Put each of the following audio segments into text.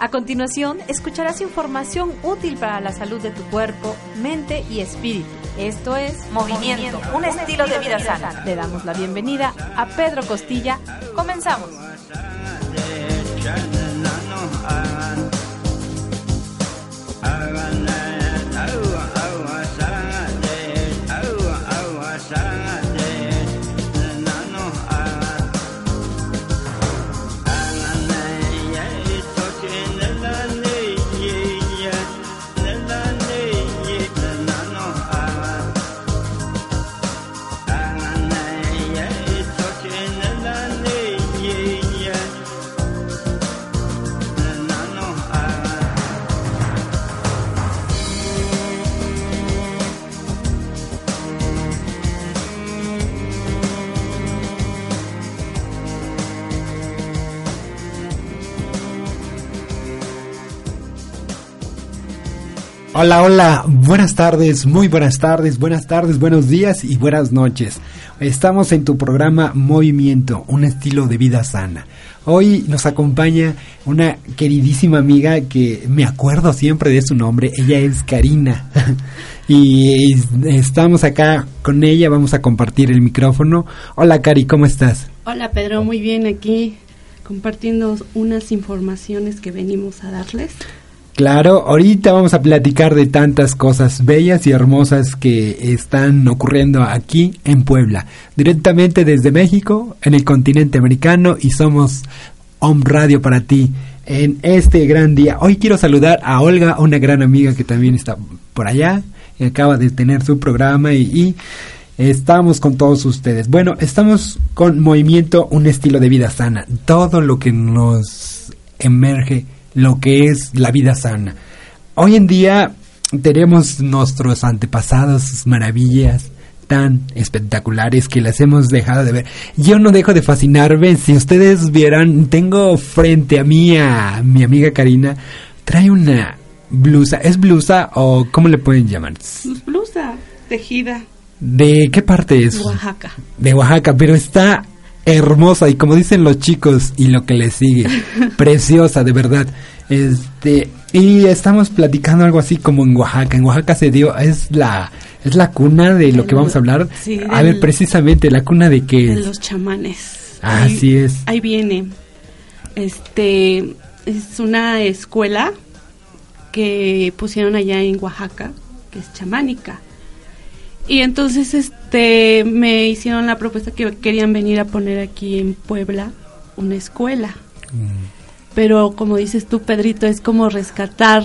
A continuación, escucharás información útil para la salud de tu cuerpo, mente y espíritu. Esto es Movimiento, un, estilo, de vida, sana. Le damos la bienvenida a Pedro Costilla. Comenzamos. Hola, hola, buenas tardes, muy buenas tardes, buenas tardes, buenos días y buenas noches. Estamos en tu programa Movimiento, un estilo de vida sana. Hoy nos acompaña una queridísima amiga que me acuerdo siempre de su nombre, ella es Karina. y estamos acá con ella, vamos a compartir el micrófono. Hola Cari, ¿cómo estás? Hola Pedro, muy bien aquí compartiendo unas informaciones que venimos a darles. Claro, ahorita vamos a platicar de tantas cosas bellas y hermosas que están ocurriendo aquí en Puebla, directamente desde México, en el continente americano y somos Home Radio para ti en este gran día. Hoy quiero saludar a Olga, una gran amiga que también está por allá, y acaba de tener su programa y, y estamos con todos ustedes. Bueno, estamos con Movimiento, un estilo de vida sana, todo lo que nos emerge lo que es la vida sana. Hoy en día tenemos nuestros antepasados, maravillas tan espectaculares que las hemos dejado de ver. Yo no dejo de fascinarme. Si ustedes vieran, tengo frente a mí a mi amiga Karina, trae una blusa. ¿Es blusa o cómo le pueden llamar? Blusa tejida. ¿De qué parte es? Oaxaca. De Oaxaca, pero está hermosa y como dicen los chicos y lo que le sigue, preciosa de verdad. Este, y estamos platicando algo así como en Oaxaca. En Oaxaca se dio, es la, es la cuna de lo que vamos a hablar. a ver, precisamente, la cuna de que... De los chamanes. Así es. Ahí viene. Este, es una escuela que pusieron allá en Oaxaca, que es chamánica. Y entonces este me hicieron la propuesta que querían venir a poner aquí en Puebla una escuela. Mm. Pero como dices tú, Pedrito, es como rescatar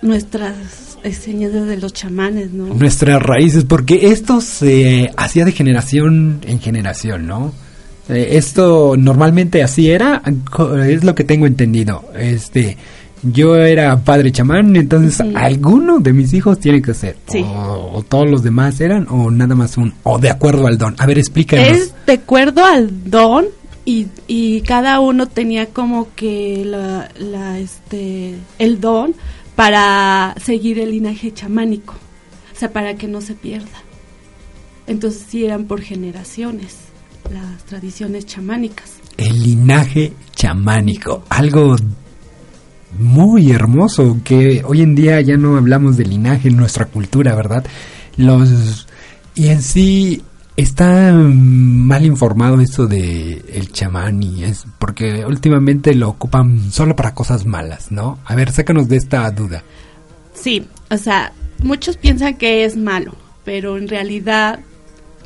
nuestras enseñanzas de los chamanes, ¿no? Nuestras raíces, porque esto se hacía de generación en generación, ¿no? Eh, esto normalmente así era, es lo que tengo entendido. Este, yo era padre chamán, entonces alguno de mis hijos tiene que ser. O, todos los demás eran, o nada más un, o de acuerdo al don. A ver, explícanos. Es de acuerdo al don y, y cada uno tenía como que la, la, este, el don para seguir el linaje chamánico. O sea, para que no se pierda. Entonces sí eran por generaciones las tradiciones chamánicas. El linaje chamánico, algo muy hermoso que hoy en día ya no hablamos de linaje en nuestra cultura, ¿verdad? Los y en sí está mal informado esto de el chamán y es porque últimamente lo ocupan solo para cosas malas, ¿no? A ver, sácanos de esta duda. Sí, o sea, muchos piensan que es malo, pero en realidad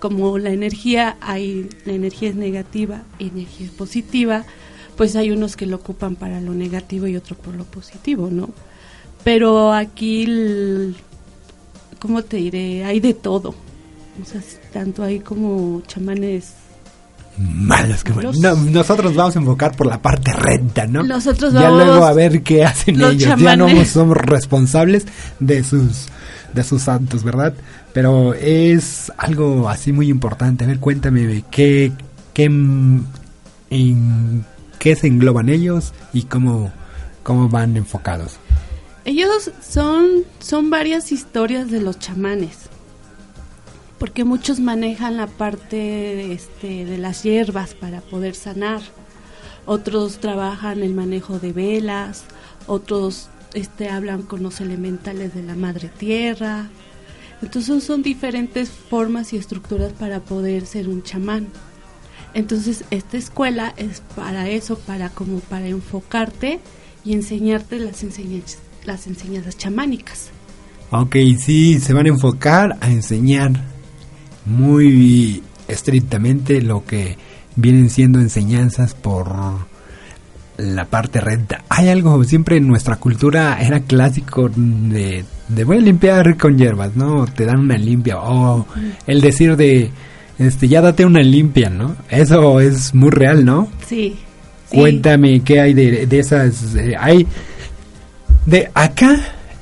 como la energía hay la energía es negativa energía es positiva, pues hay unos que lo ocupan para lo negativo y otro por lo positivo, ¿no? Pero aquí, ¿cómo te diré? Hay de todo. O sea, tanto hay como chamanes malos. Que no, nosotros vamos a enfocar por la parte recta, ¿no? Nosotros vamos. Ya luego a ver qué hacen ellos. Ya no somos responsables de sus de sus santos, ¿verdad? Pero es algo así muy importante. A ver, cuéntame qué qué en qué se engloban ellos y cómo cómo van enfocados. Ellos son son varias historias de los chamanes porque muchos manejan la parte este, de las hierbas para poder sanar, otros trabajan el manejo de velas, otros este, hablan con los elementales de la madre tierra. Entonces son diferentes formas y estructuras para poder ser un chamán. Entonces esta escuela es para eso, para como para enfocarte y enseñarte las enseñanzas, las enseñanzas chamánicas. Ok, sí, se van a enfocar a enseñar muy estrictamente lo que vienen siendo enseñanzas por la parte renta. Hay algo, siempre en nuestra cultura era clásico de, de voy a limpiar con hierbas, ¿no? Te dan una limpia, o el decir de, este, ya date una limpia, ¿no? Eso es muy real, ¿no? Sí. Cuéntame qué hay de, de esas, eh, hay, de acá,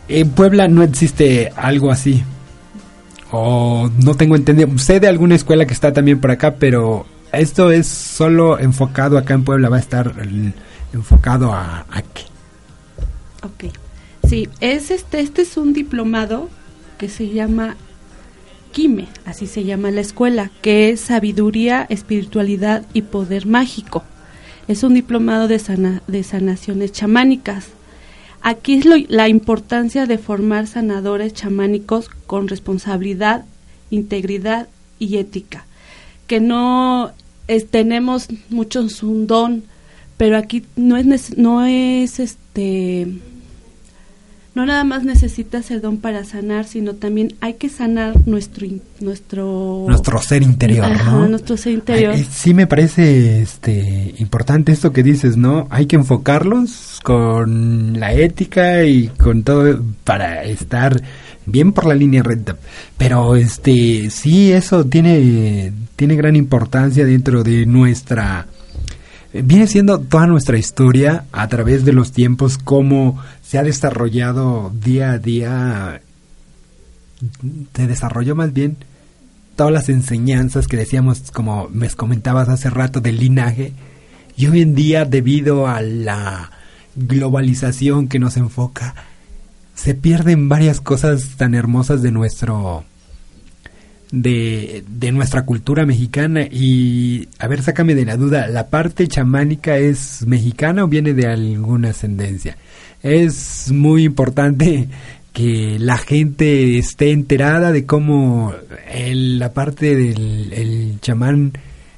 en Puebla no existe algo así o no tengo entendido. Sé de alguna escuela que está también por acá, pero esto es solo enfocado acá en Puebla, va a estar enfocado a aquí. Ok. Sí, es este, este es un diplomado que se llama Quime, así se llama la escuela, que es Sabiduría, Espiritualidad y Poder Mágico. Es un diplomado de, de sanaciones chamánicas. Aquí es la importancia de formar sanadores chamánicos con responsabilidad, integridad y ética. Que no tenemos muchos un don, pero aquí no es, no es este no nada más necesitas el don para sanar, sino también hay que sanar nuestro nuestro nuestro ser interior, ¿no? Nuestro ser interior. sí me parece este importante esto que dices, ¿no? Hay que enfocarlos con la ética y con todo para estar bien por la línea recta. Pero este sí eso tiene tiene gran importancia dentro de nuestra viene siendo toda nuestra historia a través de los tiempos, cómo se ha desarrollado día a día, se desarrolló más bien todas las enseñanzas que decíamos, como me comentabas hace rato, del linaje, y hoy en día, debido a la globalización que nos enfoca, se pierden varias cosas tan hermosas de nuestro de, de nuestra cultura mexicana. Y a ver sácame de la duda la parte chamánica es mexicana o viene de alguna ascendencia es muy importante que la gente esté enterada de cómo la parte del el chamán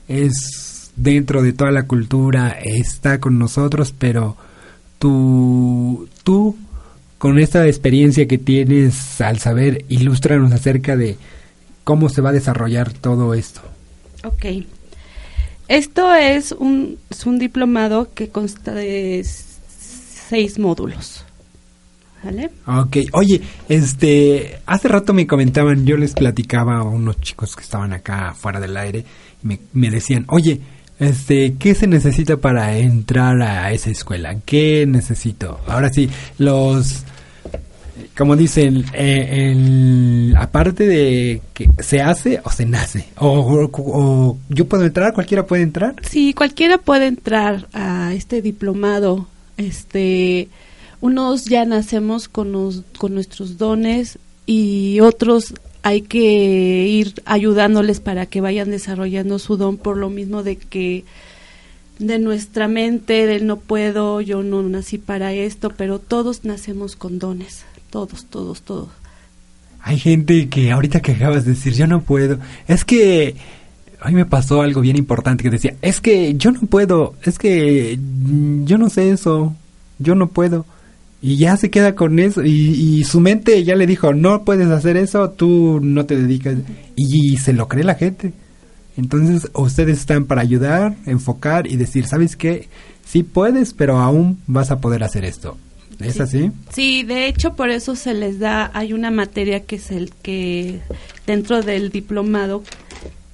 es dentro de toda la cultura está con nosotros pero tú tú con esta experiencia que tienes al saber ilústranos acerca de cómo se va a desarrollar todo esto. Ok. Esto es un, es un diplomado que consta de seis módulos. ¿Vale? Ok, oye, este, hace rato me comentaban, yo les platicaba a unos chicos que estaban acá fuera del aire, me, me decían, oye, este, ¿qué se necesita para entrar a esa escuela? ¿Qué necesito? Ahora sí, los como dicen, eh, aparte de que se hace o se nace, o, yo puedo entrar, cualquiera puede entrar. Sí, cualquiera puede entrar a este diplomado. Este, unos ya nacemos con, con nuestros dones y otros hay que ir ayudándoles para que vayan desarrollando su don por lo mismo de que de nuestra mente, del no puedo, yo no nací para esto, pero todos nacemos con dones todos, todos, todos. Hay gente que ahorita que acabas de decir, yo no puedo, es que a mí me pasó algo bien importante que decía, es que yo no puedo, es que yo no sé eso, yo no puedo. Y ya se queda con eso y, su mente ya le dijo, no puedes hacer eso, tú no te dedicas. Y, y se lo cree la gente. Entonces ustedes están para ayudar, enfocar y decir, ¿sabes qué? Sí puedes, pero aún vas a poder hacer esto. ¿Es así? Sí, de hecho por eso se les da, hay una materia que es el que dentro del diplomado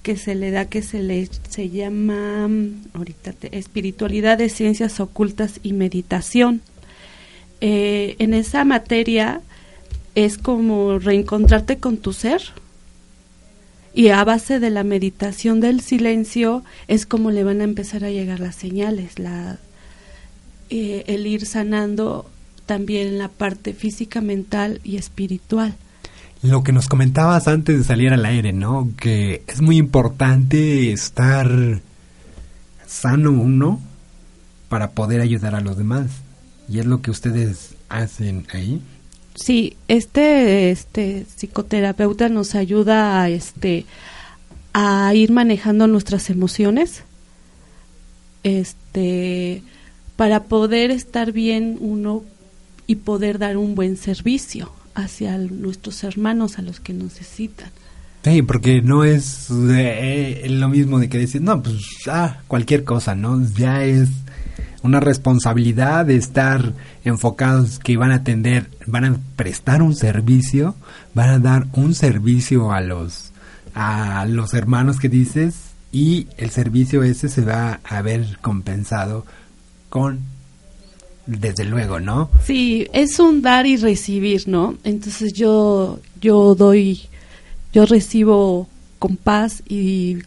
que se le da que se le se llama ahorita espiritualidad de ciencias ocultas y meditación. Eh, en esa materia es como reencontrarte con tu ser y a base de la meditación del silencio es como le van a empezar a llegar las señales la eh, el ir sanando también la parte física mental y espiritual lo que nos comentabas antes de salir al aire, ¿no? Que es muy importante estar sano uno para poder ayudar a los demás. Y es lo que ustedes hacen ahí. Sí, este este psicoterapeuta nos ayuda a este a ir manejando nuestras emociones. Este para poder estar bien uno y poder dar un buen servicio hacia nuestros hermanos a los que necesitan. Sí, porque no es eh, lo mismo de que decir, no, pues ah, cualquier cosa, ¿no? Ya es una responsabilidad de estar enfocados que van a atender, van a prestar un servicio, van a dar un servicio a los a los hermanos que dices y el servicio ese se va a ver compensado con desde luego, ¿no? Sí, es un dar y recibir, ¿no? Entonces yo, yo doy, yo recibo con paz y,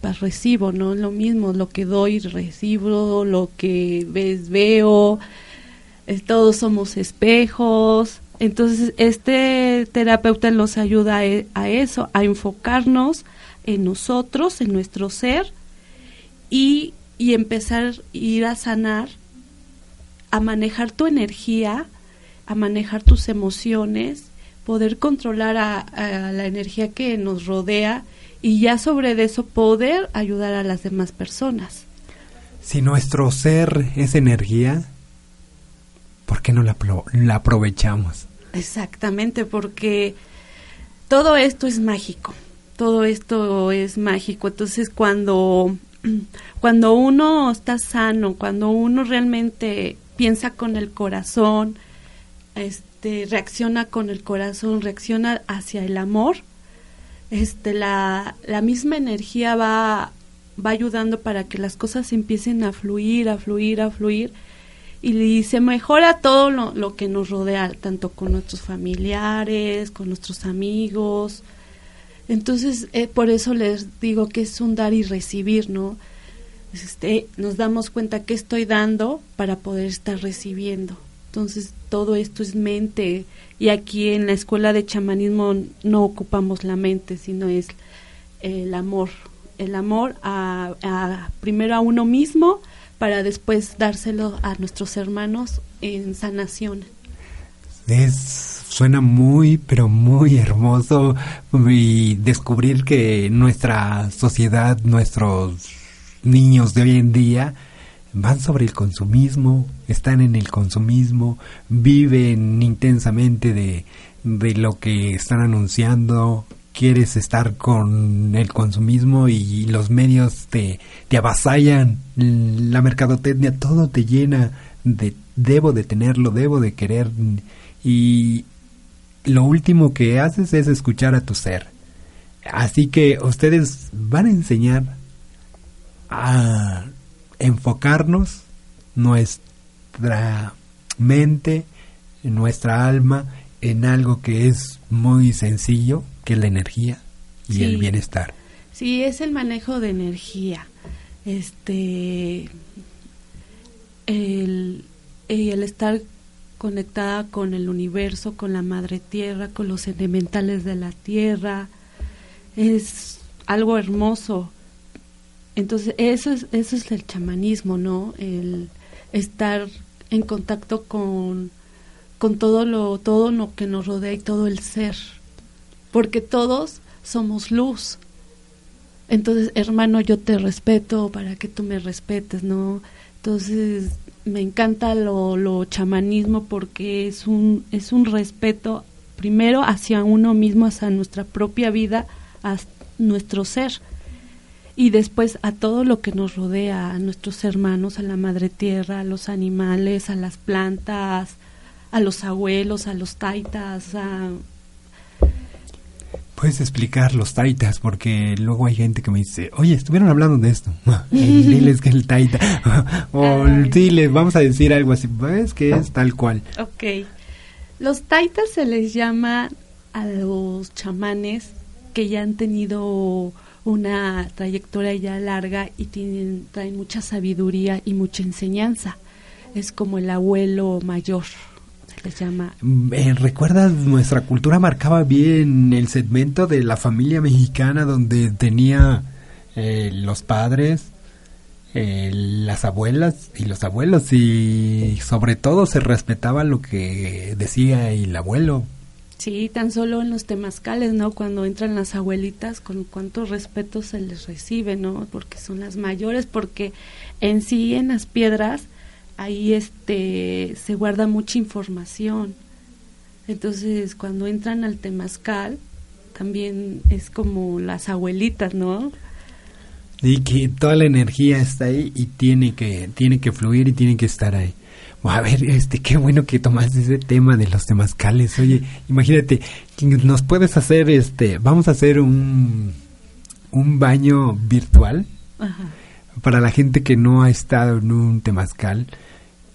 paz recibo, ¿no? Lo mismo, lo que doy recibo, lo que ves veo, todos somos espejos. Entonces este terapeuta nos ayuda a, e, a eso, a enfocarnos en nosotros, en nuestro ser y, y empezar a ir a sanar a manejar tu energía, a manejar tus emociones, poder controlar a, la energía que nos rodea y ya sobre eso poder ayudar a las demás personas. Si nuestro ser es energía, ¿por qué no la, la aprovechamos? Exactamente, porque todo esto es mágico, todo esto es mágico. Entonces cuando, cuando uno está sano, cuando uno realmente piensa con el corazón, este, reacciona con el corazón, reacciona hacia el amor, este, la, la misma energía va, va ayudando para que las cosas empiecen a fluir, a fluir, a fluir y se mejora todo lo, lo, que nos rodea, tanto con nuestros familiares, con nuestros amigos. Entonces, eh, por eso les digo que es un dar y recibir, ¿no? Este, nos damos cuenta que estoy dando para poder estar recibiendo. Entonces, todo esto es mente. Y aquí en la escuela de chamanismo no ocupamos la mente, sino es el amor. El amor a, primero a uno mismo para después dárselo a nuestros hermanos en sanación. Es, suena muy, pero muy hermoso y descubrir que nuestra sociedad, nuestros niños de hoy en día van sobre el consumismo, están en el consumismo, viven intensamente de, de lo que están anunciando, quieres estar con el consumismo y los medios te, te avasallan, la mercadotecnia, todo te llena de debo de tenerlo, debo de querer y lo último que haces es escuchar a tu ser. Así que ustedes van a enseñar a enfocarnos nuestra mente, nuestra alma en algo que es muy sencillo, que es la energía y el bienestar. Sí, es el manejo de energía. Este el, el estar conectada con el universo, con la madre tierra, con los elementales de la tierra, es algo hermoso entonces, eso es, eso es el chamanismo, ¿no? El estar en contacto con, con todo lo, todo lo que nos rodea y todo el ser. Porque todos somos luz. Entonces, hermano, yo te respeto para que tú me respetes, ¿no? Entonces, me encanta lo, lo chamanismo porque es un, es un respeto primero hacia uno mismo, hacia nuestra propia vida, a nuestro ser y después a todo lo que nos rodea, a nuestros hermanos, a la madre tierra, a los animales, a las plantas, a los abuelos, a los taitas, a... puedes explicar los taitas? Porque luego hay gente que me dice, oye, estuvieron hablando de esto. Diles que el taita. o diles, vamos a decir algo así. ¿Ves que es tal cual? Ok. Los taitas se les llama a los chamanes que ya han tenido una trayectoria ya larga y tienen, traen mucha sabiduría y mucha enseñanza. Es como el abuelo mayor, se les llama. Eh, ¿Recuerdas? Nuestra cultura marcaba bien el segmento de la familia mexicana donde tenía eh, los padres, eh, las abuelas y los abuelos y sobre todo se respetaba lo que decía el abuelo Sí, tan solo en los temazcales, ¿no? Cuando entran las abuelitas, con cuánto respeto se les recibe, ¿no? Porque son las mayores, porque en sí en las piedras ahí este se guarda mucha información. Entonces, cuando entran al temazcal, también es como las abuelitas, ¿no? Y que toda la energía está ahí y tiene que tiene que fluir y tiene que estar ahí. A ver, este, qué bueno que tomaste ese tema de los temazcales. Oye, imagínate, nos puedes hacer, este, vamos a hacer un, un baño virtual para la gente que no ha estado en un temazcal.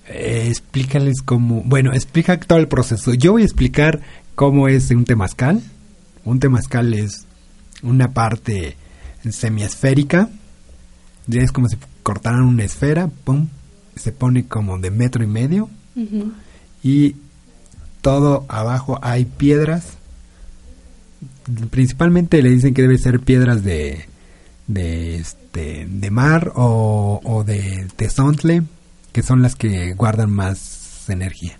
Eh, explícales cómo, bueno, explica todo el proceso. Yo voy a explicar cómo es un temazcal. Un temazcal es una parte semiesférica. Es como si cortaran una esfera, pum, se pone como de metro y medio y todo abajo hay piedras. Principalmente le dicen que debe ser piedras de de este de mar o, o de tesontle que son las que guardan más energía.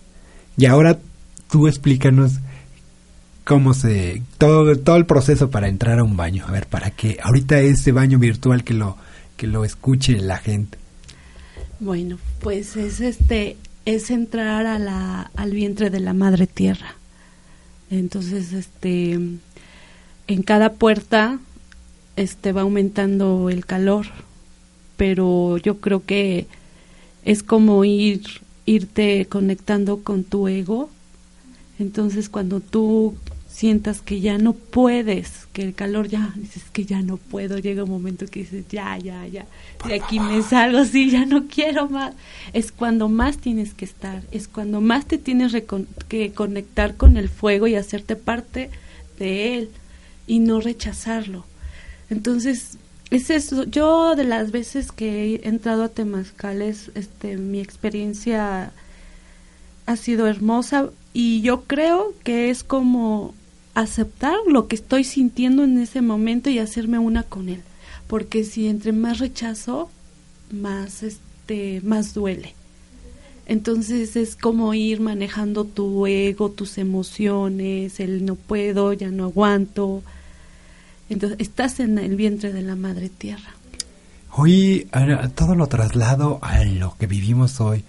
Y ahora tú explícanos cómo se todo todo el proceso para entrar a un baño. A ver para que ahorita ese baño virtual que lo que lo escuche la gente bueno, pues es este es entrar a la, al vientre de la madre tierra. Entonces, este en cada puerta este va aumentando el calor, pero yo creo que es como ir irte conectando con tu ego. Entonces, cuando tú sientas que ya no puedes, que el calor ya, dices que ya no puedo, llega un momento que dices, ya, ya, ya, de aquí me salgo, sí, ya no quiero más. Es cuando más tienes que estar, es cuando más te tienes que conectar con el fuego y hacerte parte de él y no rechazarlo. Entonces, es eso. Yo de las veces que he entrado a Temazcales, este, mi experiencia ha sido hermosa y yo creo que es como aceptar lo que estoy sintiendo en ese momento y hacerme una con él, porque si entre más rechazo, más este más duele. Entonces es como ir manejando tu ego, tus emociones, el no puedo, ya no aguanto. Entonces estás en el vientre de la madre tierra. Hoy todo lo traslado a lo que vivimos hoy.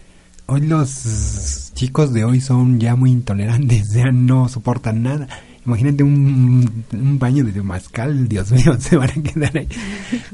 Hoy los chicos de hoy son ya muy intolerantes, ya no soportan nada Imagínate un, un baño de mascal, Dios mío, se van a quedar ahí.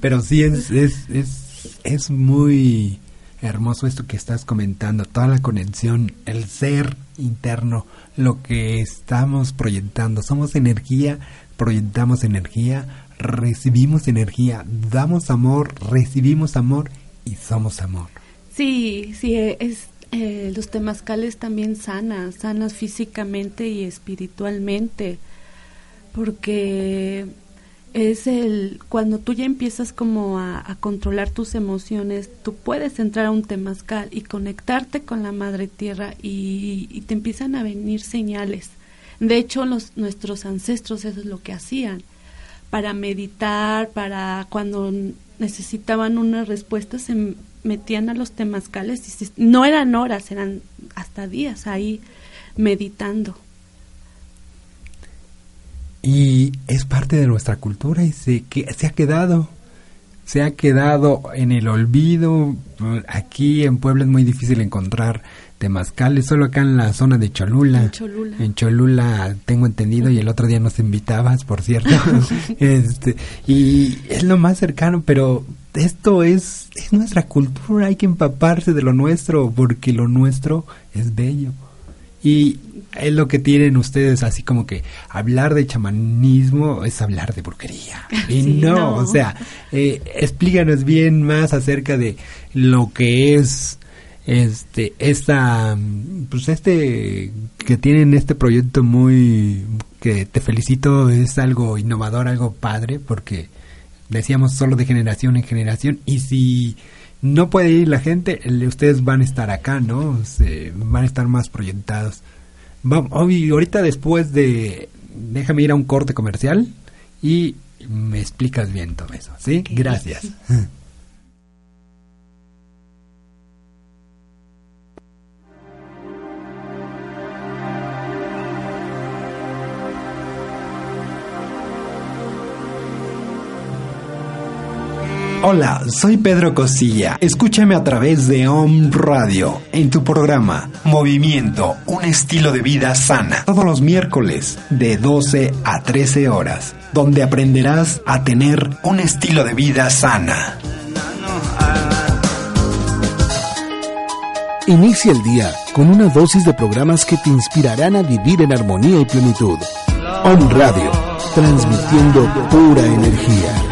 Pero sí es, es, es, es muy hermoso esto que estás comentando, toda la conexión, el ser interno, lo que estamos proyectando. Somos energía, proyectamos energía, recibimos energía, damos amor, recibimos amor y somos amor. Sí, sí, es eh, los temazcales también sanas, sanas físicamente y espiritualmente, porque es el cuando tú ya empiezas como a, controlar tus emociones, tú puedes entrar a un temazcal y conectarte con la madre tierra y, y te empiezan a venir señales. De hecho, los, nuestros ancestros eso es lo que hacían para meditar, para cuando necesitaban una respuesta se metían a los temazcales y no eran horas, eran hasta días ahí meditando. Y es parte de nuestra cultura y se, que, se ha quedado, se ha quedado en el olvido. Aquí en Puebla es muy difícil encontrar temazcales, solo acá en la zona de Cholula. En Cholula. En Cholula tengo entendido y el otro día nos invitabas, por cierto. este, y es lo más cercano, pero esto es, es nuestra cultura, hay que empaparse de lo nuestro porque lo nuestro es bello. Y es lo que tienen ustedes, así como que hablar de chamanismo es hablar de brujería. Y no, o sea, eh, explícanos bien más acerca de lo que es este esta pues este que tienen este proyecto muy que te felicito es algo innovador algo padre porque decíamos solo de generación en generación y si no puede ir la gente ustedes van a estar acá no van a estar más proyectados. Vamos, ahorita después de déjame ir a un corte comercial y me explicas bien todo eso sí gracias Hola, soy Pedro Cosilla. Escúchame a través de OM Radio en tu programa Movimiento, un estilo de vida sana. Todos los miércoles de 12 a 13 horas, donde aprenderás a tener un estilo de vida sana. Inicia el día con una dosis de programas que te inspirarán a vivir en armonía y plenitud. OM Radio, transmitiendo pura energía.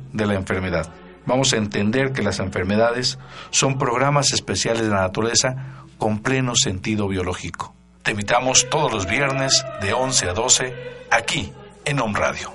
de la enfermedad. Vamos a entender que las enfermedades son programas especiales de la naturaleza con pleno sentido biológico. Te invitamos todos los viernes de 11 a 12 aquí en Home Radio.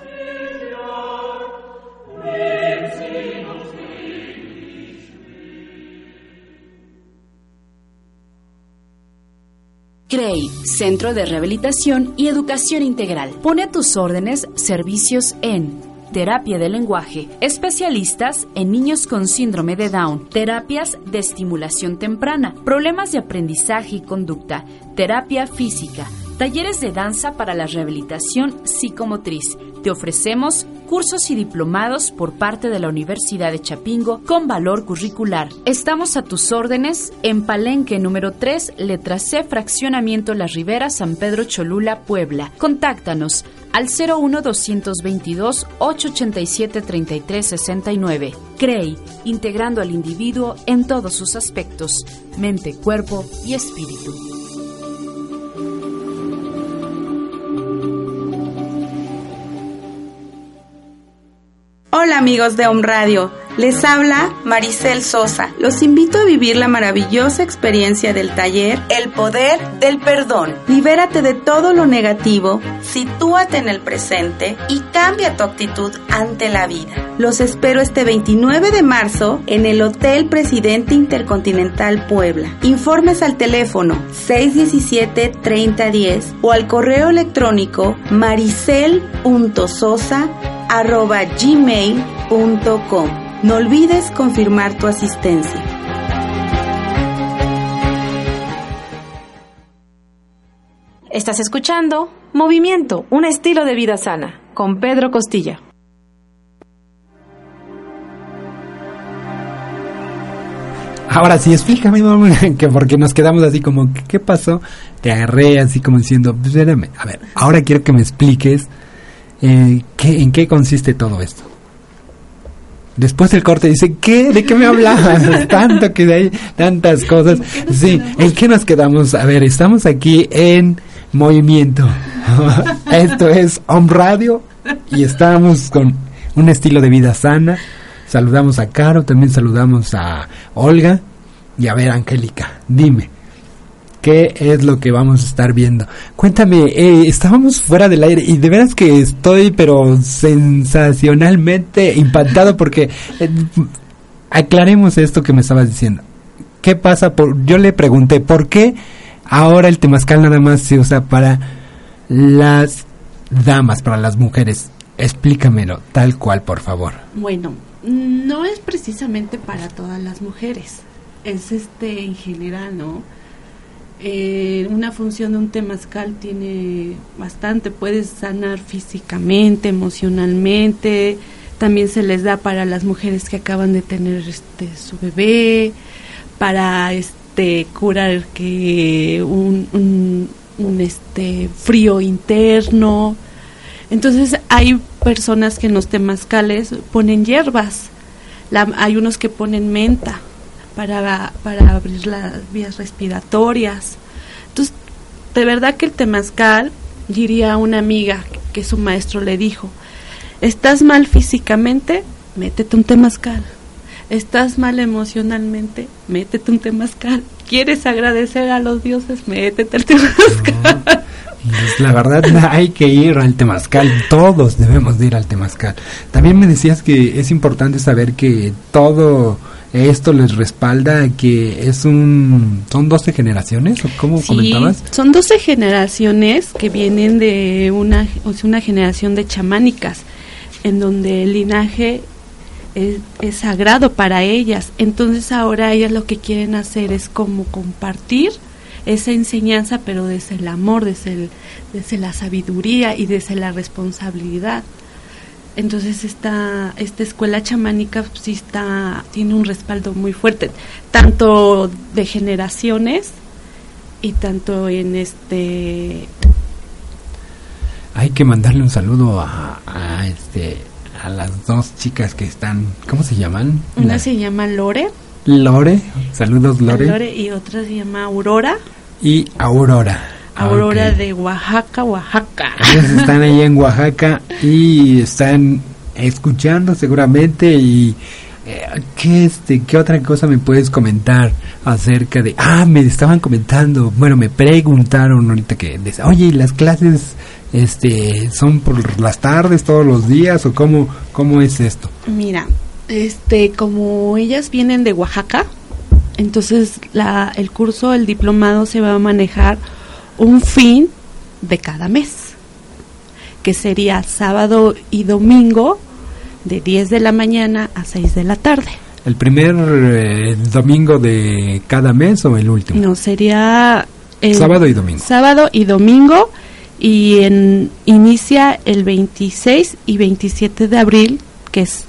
CREI, Centro de Rehabilitación y Educación Integral. Pone a tus órdenes servicios en terapia de lenguaje, especialistas en niños con síndrome de Down, terapias de estimulación temprana, problemas de aprendizaje y conducta, terapia física, talleres de danza para la rehabilitación psicomotriz. Te ofrecemos cursos y diplomados por parte de la Universidad de Chapingo con valor curricular. Estamos a tus órdenes en Palenque número 3, letra C, fraccionamiento La Ribera, San Pedro Cholula, Puebla. Contáctanos al 01 222 887 3369. CREI, integrando al individuo en todos sus aspectos, mente, cuerpo y espíritu. Hola amigos de Home Radio, les habla Maricel Sosa. Los invito a vivir la maravillosa experiencia del taller El Poder del Perdón. Libérate de todo lo negativo, sitúate en el presente y cambia tu actitud ante la vida. Los espero este 29 de marzo en el Hotel Presidente Intercontinental Puebla. Informes al teléfono 617-3010 o al correo electrónico maricel.sosa arroba gmail.com. No olvides confirmar tu asistencia. Estás escuchando Movimiento, un estilo de vida sana, con Pedro Costilla. Ahora sí, explícame, que porque nos quedamos así como, ¿qué pasó? Te agarré así como diciendo, pues, espérame, a ver, ahora quiero que me expliques eh, ¿qué, ¿en qué consiste todo esto? Después el corte dice, ¿qué? ¿De qué me hablabas? Tanto que hay tantas cosas. Sí, ¿en qué nos quedamos? A ver, estamos aquí en movimiento. Esto es Home Radio y estamos con un estilo de vida sana. Saludamos a Caro, también saludamos a Olga y a ver, Angélica, dime qué es lo que vamos a estar viendo. Cuéntame, eh, estábamos fuera del aire y de veras que estoy pero sensacionalmente impactado porque eh, aclaremos esto que me estabas diciendo. ¿Qué pasa? Por, yo le pregunté, ¿por qué ahora el temazcal nada más se usa para las damas, para las mujeres? Explícamelo tal cual, por favor. Bueno, no es precisamente para todas las mujeres, es este en general, ¿no? Eh, una función de un temazcal tiene bastante, puedes sanar físicamente, emocionalmente, también se les da para las mujeres que acaban de tener este su bebé, para este curar que un, este frío interno. Entonces hay personas que en los temazcales ponen hierbas. hay unos que ponen menta para, para abrir las vías respiratorias. Entonces, de verdad que el temazcal, diría una amiga que su maestro le dijo, estás mal físicamente, métete un temazcal. Estás mal emocionalmente, métete un temazcal. ¿Quieres agradecer a los dioses? Métete el temazcal. Pues, la verdad hay que ir al temazcal, todos debemos de ir al temazcal. También me decías que es importante saber que todo esto les respalda que es un son 12 generaciones o cómo comentabas son 12 generaciones que vienen de una una generación de chamánicas en donde el linaje es, es, sagrado para ellas. Entonces ahora ellas lo que quieren hacer es como compartir esa enseñanza pero desde el amor desde el, desde la sabiduría y desde la responsabilidad entonces esta, esta escuela chamánica pues, sí está, tiene un respaldo muy fuerte, tanto de generaciones y tanto en este hay que mandarle un saludo a, este a las dos chicas que están ¿cómo se llaman? una se llama Lore. Lore saludos Lore. Lore y otra se llama Aurora. Y Aurora Aurora de Oaxaca, Oaxaca. Ellos están ahí en Oaxaca y están escuchando seguramente y eh, ¿qué, este, ¿qué otra cosa me puedes comentar acerca de... Ah, me estaban comentando, bueno, me preguntaron ahorita que... Oye, ¿y las clases este, son por las tardes, todos los días o cómo, cómo es esto? Mira, este, como ellas vienen de Oaxaca, entonces la, el curso, el diplomado se va a manejar un fin de cada mes, que sería sábado y domingo de 10 de la mañana a 6 de la tarde. ¿El primer eh, domingo de cada mes o el último? No, sería... El sábado y domingo. Sábado y domingo y en, inicia el 26 y 27 de abril, que es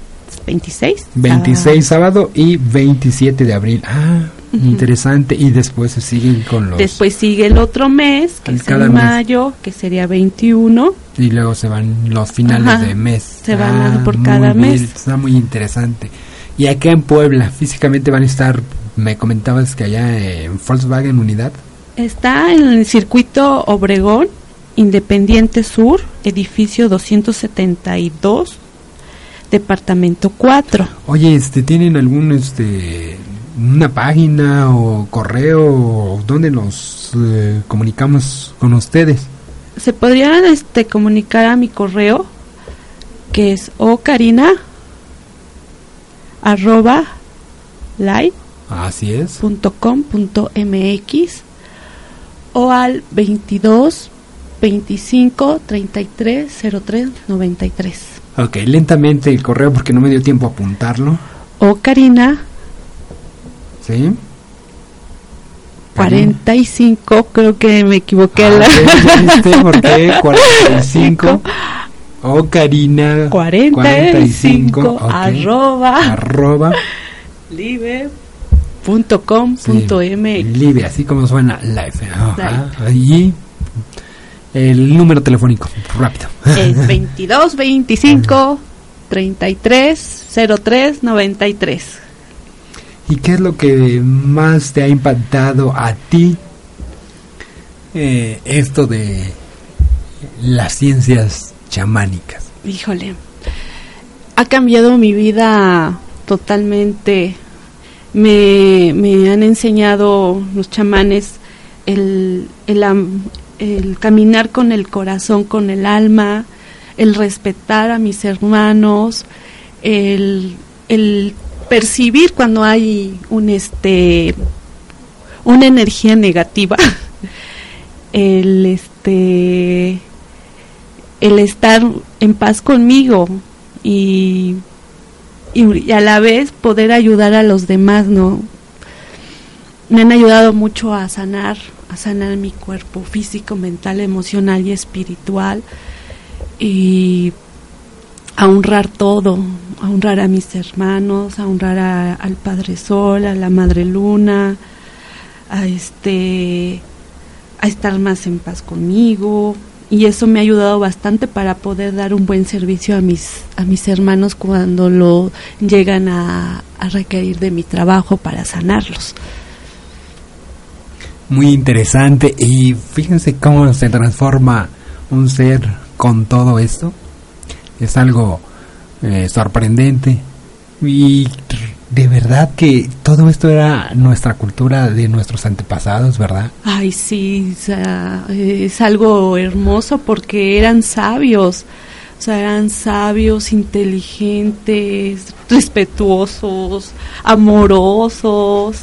26. 26 sábado y 27 de abril. Ah, Interesante. Y después se siguen con los... Después sigue el otro mes, que es en mayo, que sería 21. Y luego se van los finales de mes. Se van ah, por cada mes. Está muy interesante. Y acá en Puebla, físicamente van a estar, me comentabas que allá en Volkswagen Unidad. Está en el circuito Obregón, Independiente Sur, edificio 272, departamento 4. Oye, este, ¿tienen algún este una página o correo donde nos eh, comunicamos con ustedes? Se podrían este, comunicar a mi correo que es ocarina arroba live así es. punto com punto mx o al 22 25 33 03 93 ok lentamente el correo porque no me dio tiempo a apuntarlo. Ocarina ¿Sí? 45, creo que me equivoqué. Ah, ¿Viste por qué? 45. O Karina 45, 45 arroba, arroba live.com.mx así como suena live. Allí el número telefónico, rápido. Es 22 25 33 03 93. ¿Y qué es lo que más te ha impactado a ti eh, esto de las ciencias chamánicas? Híjole, ha cambiado mi vida totalmente. Me, han enseñado los chamanes el, el, caminar con el corazón, con el alma, el respetar a mis hermanos, el, el percibir cuando hay un este una energía negativa el este el estar en paz conmigo y, y, a la vez poder ayudar a los demás no me han ayudado mucho a sanar a sanar mi cuerpo físico, mental, emocional y espiritual. Y a honrar todo, a honrar a mis hermanos, a honrar al Padre Sol, a la Madre Luna, a este a estar más en paz conmigo y eso me ha ayudado bastante para poder dar un buen servicio a mis a mis hermanos cuando lo llegan a, a requerir de mi trabajo para sanarlos. Muy interesante y fíjense cómo se transforma un ser con todo esto. Es algo eh, sorprendente y de verdad que todo esto era nuestra cultura de nuestros antepasados, ¿verdad? Ay, sí, o sea, es algo hermoso porque eran sabios, o sea, eran sabios, inteligentes, respetuosos, amorosos,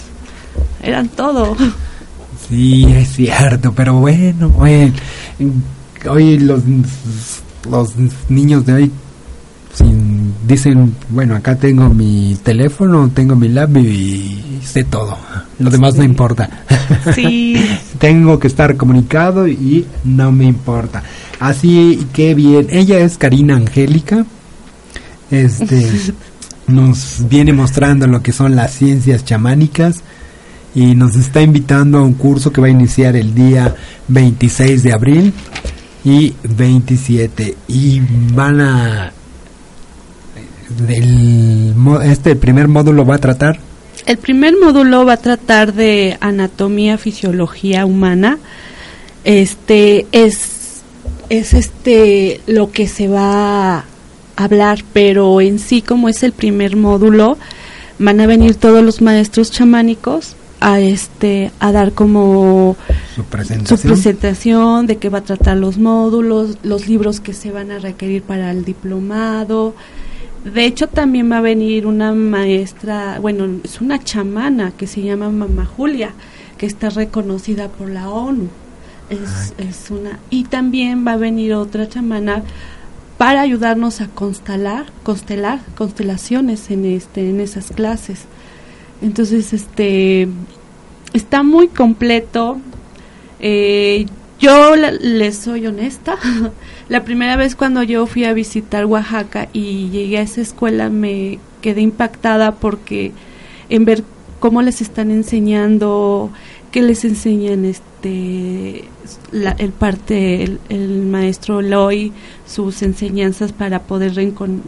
eran todo. Sí, es cierto, pero bueno, bueno hoy los, los niños de hoy dicen, bueno, acá tengo mi teléfono, tengo mi lab y sé todo. Lo demás no importa. Sí. tengo que estar comunicado y no me importa. Así que bien, ella es Karina Angélica. Este nos viene mostrando lo que son las ciencias chamánicas y nos está invitando a un curso que va a iniciar el día 26 de abril y 27 y van a este primer módulo va a tratar? El primer módulo va a tratar de anatomía, fisiología humana. Este es es este lo que se va a hablar, pero en sí como es el primer módulo van a venir todos los maestros chamánicos a este a dar como su presentación. su presentación de qué va a tratar los módulos, los libros que se van a requerir para el diplomado, de hecho, también va a venir una maestra, bueno, es una chamana que se llama Mama Julia, que está reconocida por la ONU. Es, es una y también va a venir otra chamana para ayudarnos a constelar, constelar constelaciones en este en esas clases. Entonces, este está muy completo. Eh, yo les soy honesta. la primera vez cuando yo fui a visitar Oaxaca y llegué a esa escuela me quedé impactada porque en ver cómo les están enseñando, qué les enseñan este el parte el, maestro Loy sus enseñanzas para poder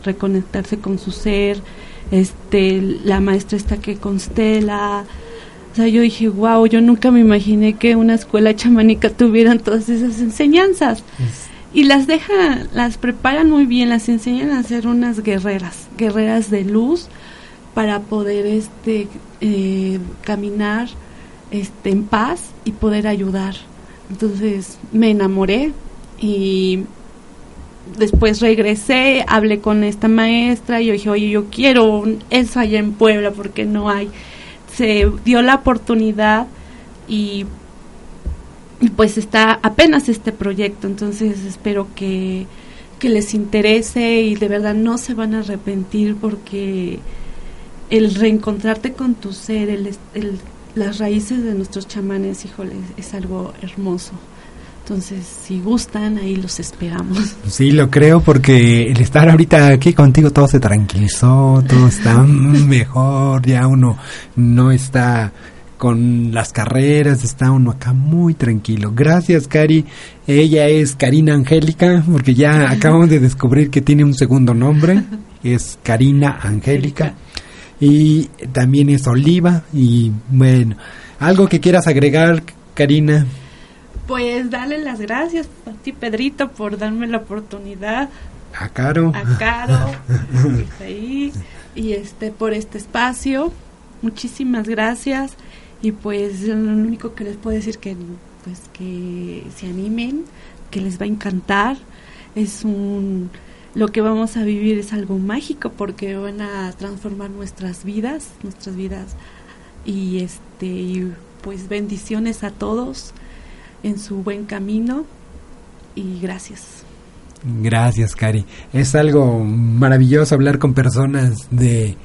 reconectarse con su ser, este la maestra está que constela sea, yo dije, wow, yo nunca me imaginé que una escuela chamánica tuvieran todas esas enseñanzas. Y las dejan, las preparan muy bien, las enseñan a ser unas guerreras, guerreras de luz para poder este eh, caminar este en paz y poder ayudar. Entonces me enamoré y después regresé, hablé con esta maestra y yo dije, oye, yo quiero eso allá en Puebla porque no hay se dio la oportunidad y, pues está apenas este proyecto, entonces espero que, les interese y de verdad no se van a arrepentir porque el reencontrarte con tu ser, el, las raíces de nuestros chamanes, híjole, es algo hermoso. Entonces, si gustan, ahí los esperamos. Sí, lo creo porque el estar ahorita aquí contigo todo se tranquilizó, todo está mejor, ya uno no está con las carreras, está uno acá muy tranquilo. Gracias, Cari. Ella es Karina Angélica, porque ya acabamos de descubrir que tiene un segundo nombre, es Karina Angélica. Y también es Oliva. Y bueno, algo que quieras agregar, Karina. Pues darle las gracias a ti, Pedrito, por darme la oportunidad. A Caro. A Caro. ahí, y este, por este espacio. Muchísimas gracias. Y pues lo único que les puedo decir que pues que se animen, que les va a encantar. Es un lo que vamos a vivir es algo mágico porque van a transformar nuestras vidas, nuestras vidas y este y pues bendiciones a todos en su buen camino y gracias. Gracias, Cari. Es algo maravilloso hablar con personas de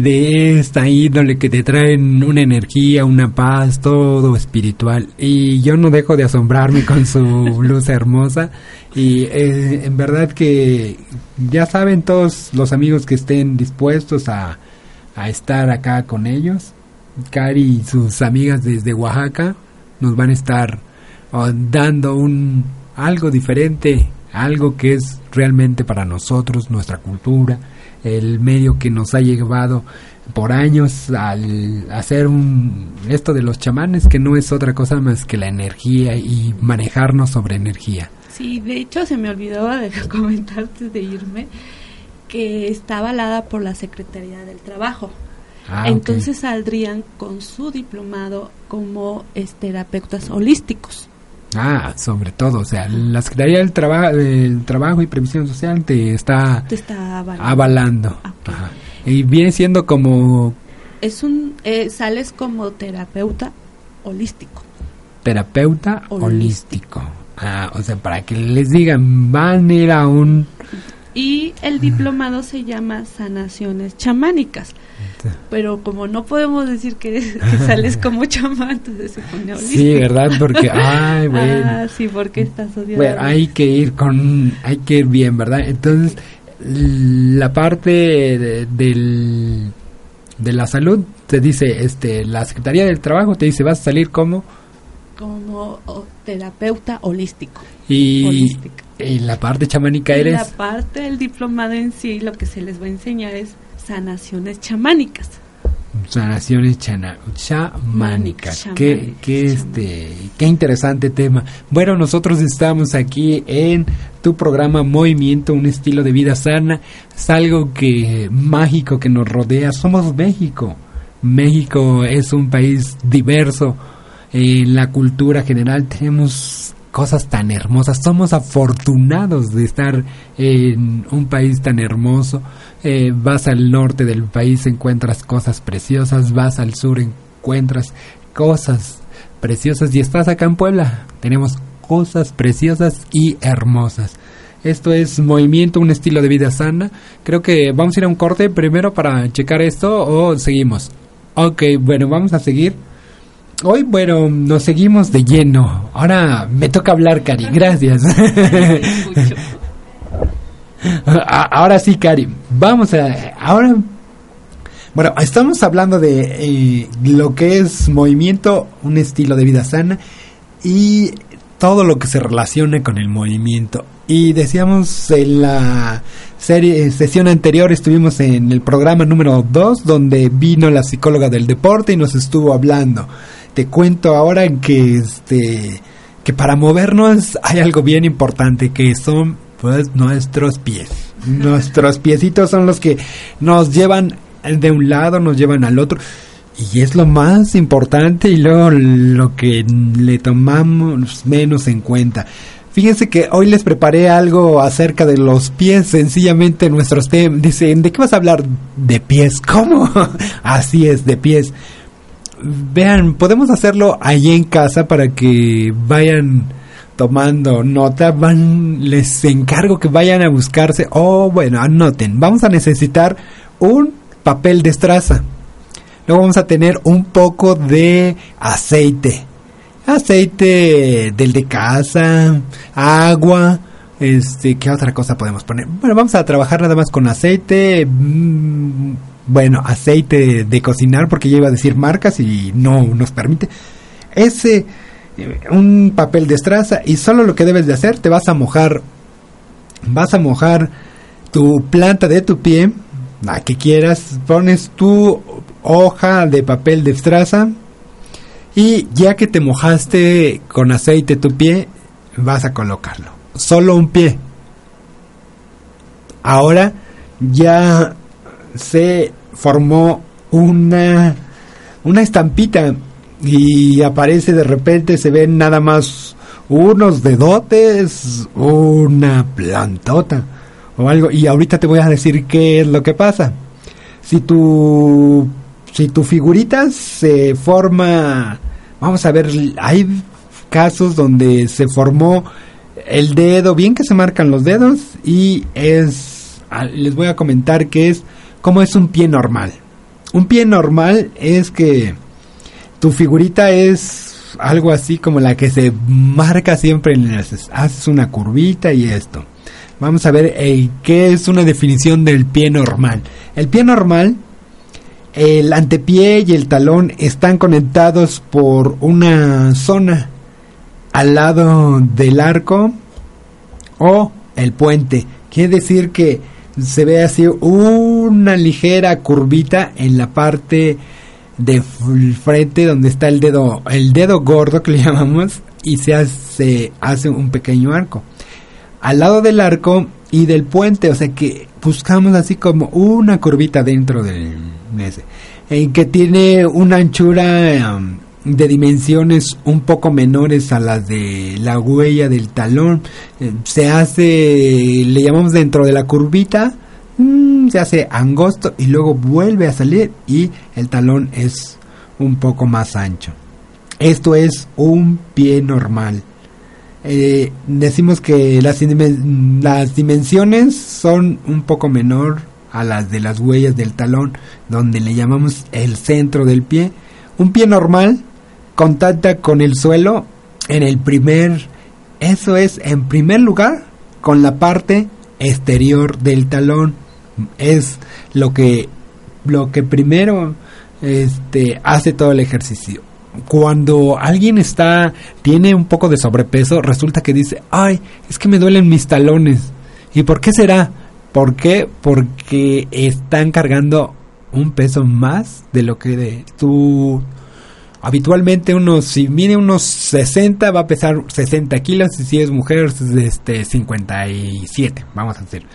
de esta índole que te traen una energía, una paz, todo espiritual. Y yo no dejo de asombrarme con su blusa hermosa. Y eh, en verdad que ya saben todos los amigos que estén dispuestos a, a estar acá con ellos. Cari y sus amigas desde Oaxaca nos van a estar oh, dando un algo diferente, algo que es realmente para nosotros, nuestra cultura el medio que nos ha llevado por años al hacer un, esto de los chamanes, que no es otra cosa más que la energía y manejarnos sobre energía. Sí, de hecho se me olvidaba de comentar antes de irme que está avalada por la Secretaría del Trabajo. Ah, Entonces saldrían con su diplomado como terapeutas holísticos. Ah, sobre todo, o sea, la Secretaría del, del Trabajo y Previsión Social te está, avalando. Y viene siendo como... Es un, eh, sales como terapeuta holístico. Terapeuta holístico. Ah, o sea, para que les digan, van a ir a un... Y el diplomado se llama Sanaciones Chamánicas. Pero como no podemos decir que, sales como chamán, entonces se pone Sí, ¿verdad? Porque, ay, bueno. Ah, sí, porque estás Bueno, hay que ir con, hay que ir bien, ¿verdad? Entonces, la parte de, del, de la salud te dice, este, la Secretaría del Trabajo te dice, vas a salir como... Como terapeuta holístico. Y, y la parte chamánica eres... La parte del diplomado en sí, lo que se les va a enseñar es sanaciones chamánicas. Sanaciones chamánicas. Qué, qué, este, qué interesante tema. Bueno, nosotros estamos aquí en tu programa Movimiento, un estilo de vida sana. Es algo que mágico que nos rodea. Somos México. México es un país diverso. En la cultura general tenemos cosas tan hermosas. Somos afortunados de estar en un país tan hermoso. Eh, vas al norte del país, encuentras cosas preciosas. Vas al sur, encuentras cosas preciosas. Y estás acá en Puebla. Tenemos cosas preciosas y hermosas. Esto es movimiento, un estilo de vida sana. Creo que vamos a ir a un corte primero para checar esto o seguimos. Ok, bueno, vamos a seguir Hoy, bueno, nos seguimos de lleno. Ahora me toca hablar, Cari. Gracias. ahora sí, Cari. Vamos a... Ahora... Bueno, estamos hablando de eh, lo que es movimiento, un estilo de vida sana y todo lo que se relaciona con el movimiento. Y decíamos en la serie, sesión anterior estuvimos en el programa número 2 donde vino la psicóloga del deporte y nos estuvo hablando te cuento ahora que este que para movernos hay algo bien importante que son pues nuestros pies. Nuestros piecitos son los que nos llevan de un lado, nos llevan al otro. Y es lo más importante y luego lo que le tomamos menos en cuenta. Fíjense que hoy les preparé algo acerca de los pies, sencillamente nuestros temas. Dicen, ¿de qué vas a hablar? De pies. ¿Cómo? Así es, de pies vean, podemos hacerlo ahí en casa para que vayan tomando nota, van, les encargo que vayan a buscarse, oh, bueno, anoten, vamos a necesitar un papel de estraza, luego vamos a tener un poco de aceite, aceite del de casa, agua, este, ¿qué otra cosa podemos poner? Bueno, vamos a trabajar nada más con aceite, mmm, bueno, aceite de cocinar, porque ya iba a decir marcas y no nos permite. Ese, un papel de estraza y solo lo que debes de hacer, te vas a mojar, vas a mojar tu planta de tu pie, la que quieras, pones tu hoja de papel de estraza y ya que te mojaste con aceite tu pie, vas a colocarlo. Solo un pie. Ahora ya se formó una, una estampita y aparece de repente, se ven nada más unos dedotes, una plantota o algo. Y ahorita te voy a decir qué es lo que pasa. Si tu, si tu figurita se forma, vamos a ver, hay casos donde se formó el dedo, bien que se marcan los dedos y es, ah, les voy a comentar que es como es un pie normal. Un pie normal es que tu figurita es algo así como la que se marca siempre en las haces una curvita y esto. Vamos a ver eh, qué es una definición del pie normal. El pie normal, el antepié y el talón están conectados por una zona al lado del arco o el puente. Quiere decir que se ve así una ligera curvita en la parte de frente donde está el dedo, el dedo gordo que le llamamos y se hace, hace un pequeño arco. Al lado del arco y del puente, o sea que buscamos así como una curvita dentro del ese, en que tiene una anchura de dimensiones un poco menores a las de la huella del talón. Eh, se hace, le llamamos dentro de la curvita, mm, se hace angosto y luego vuelve a salir y el talón es un poco más ancho. Esto es un pie normal. Eh, decimos que las, las dimensiones son un poco menor a las de las huellas del talón, donde le llamamos el centro del pie. Un pie normal contacta con el suelo en el primer, eso es en primer lugar con la parte exterior del talón. Es lo que lo que primero este hace todo el ejercicio. Cuando alguien está tiene un poco de sobrepeso, resulta que dice, "Ay, es que me duelen mis talones." ¿Y por qué será? ¿Por qué? Porque están cargando un peso más de lo que de tu habitualmente unos, si mide unos 60 va a pesar 60 kilos y si es mujer este 57, vamos a decir.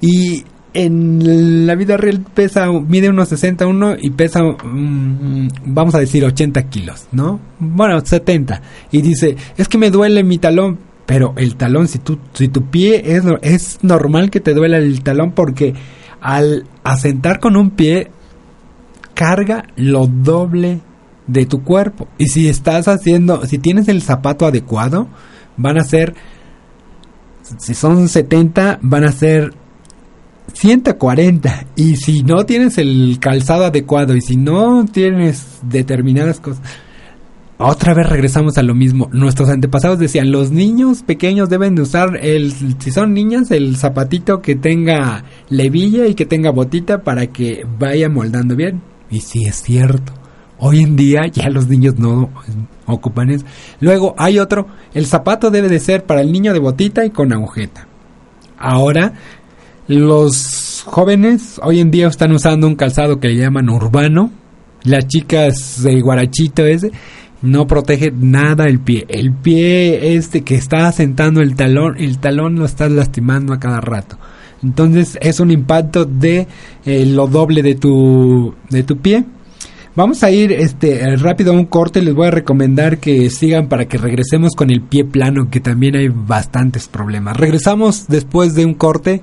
Y en la vida real pesa, mide unos 61 y pesa, mm, vamos a decir 80 kilos, ¿no? Bueno, 70. Y dice, es que me duele mi talón, pero el talón, si tu, si tu pie es, es normal que te duela el talón porque al asentar con un pie carga lo doble de tu cuerpo. Y si estás haciendo, si tienes el zapato adecuado, van a ser, si son 70, van a ser 140. Y si no tienes el calzado adecuado y si no tienes determinadas cosas, otra vez regresamos a lo mismo. Nuestros antepasados decían, los niños pequeños deben de usar el, si son niñas, el zapatito que tenga levilla y que tenga botita para que vaya moldando bien. Y sí es cierto. Hoy en día ya los niños no ocupan eso. Luego hay otro, el zapato debe de ser para el niño de botita y con agujeta. Ahora los jóvenes hoy en día están usando un calzado que le llaman urbano. Las chicas de guarachito ese no protege nada el pie. El pie este que está sentando el talón, el talón lo estás lastimando a cada rato. Entonces es un impacto de eh, lo doble de tu de tu pie Vamos a ir este rápido a un corte, les voy a recomendar que sigan para que regresemos con el pie plano, que también hay bastantes problemas. Regresamos después de un corte.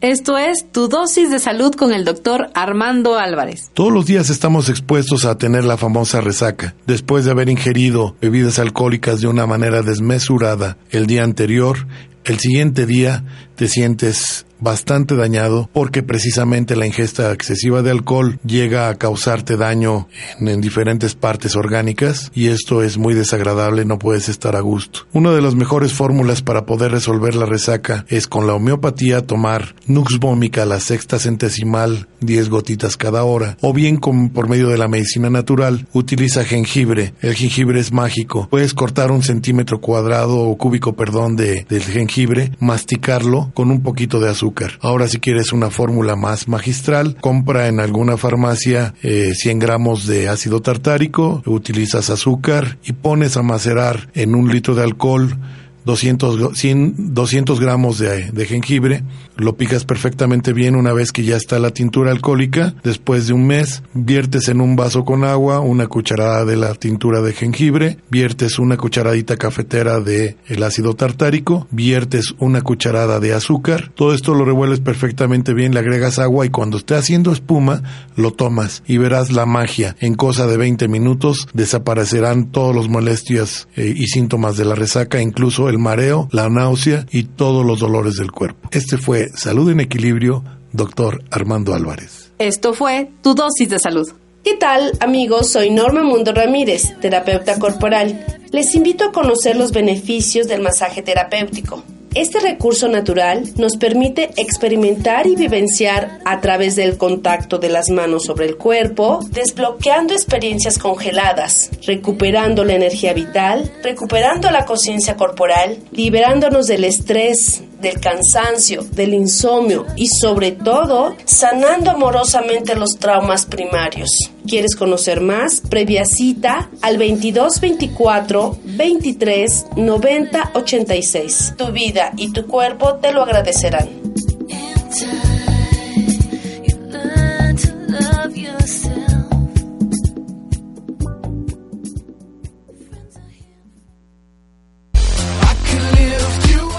Esto es Tu dosis de salud con el doctor Armando Álvarez. Todos los días estamos expuestos a tener la famosa resaca, después de haber ingerido bebidas alcohólicas de una manera desmesurada el día anterior. El siguiente día te sientes bastante dañado porque precisamente la ingesta excesiva de alcohol llega a causarte daño en, diferentes partes orgánicas y esto es muy desagradable, no puedes estar a gusto. Una de las mejores fórmulas para poder resolver la resaca es con la homeopatía tomar Nux vomica la sexta centesimal 10 gotitas cada hora o bien con, por medio de la medicina natural utiliza jengibre. El jengibre es mágico. Puedes cortar un centímetro cuadrado o cúbico, perdón, de, del jengibre masticarlo con un poquito de azúcar. Ahora si quieres una fórmula más magistral, compra en alguna farmacia 100 eh, gramos de ácido tartárico, utilizas azúcar y pones a macerar en un litro de alcohol 200, 100, 200 gramos de, de, jengibre, lo picas perfectamente bien una vez que ya está la tintura alcohólica, después de un mes viertes en un vaso con agua una cucharada de la tintura de jengibre, viertes una cucharadita cafetera de el ácido tartárico, viertes una cucharada de azúcar, todo esto lo revuelves perfectamente bien, le agregas agua y cuando esté haciendo espuma lo tomas y verás la magia, en cosa de 20 minutos desaparecerán todos los molestias eh, y síntomas de la resaca, incluso el mareo, la náusea y todos los dolores del cuerpo. Este fue Salud en Equilibrio, doctor Armando Álvarez. Esto fue tu dosis de salud. ¿Qué tal amigos? Soy Norma Mundo Ramírez, terapeuta corporal. Les invito a conocer los beneficios del masaje terapéutico. Este recurso natural nos permite experimentar y vivenciar a través del contacto de las manos sobre el cuerpo, desbloqueando experiencias congeladas, recuperando la energía vital, recuperando la conciencia corporal, liberándonos del estrés, del cansancio, del insomnio y sobre todo sanando amorosamente los traumas primarios. ¿Quieres conocer más? Previa cita al 22 24 23 90 86. Tu vida y tu cuerpo te lo agradecerán.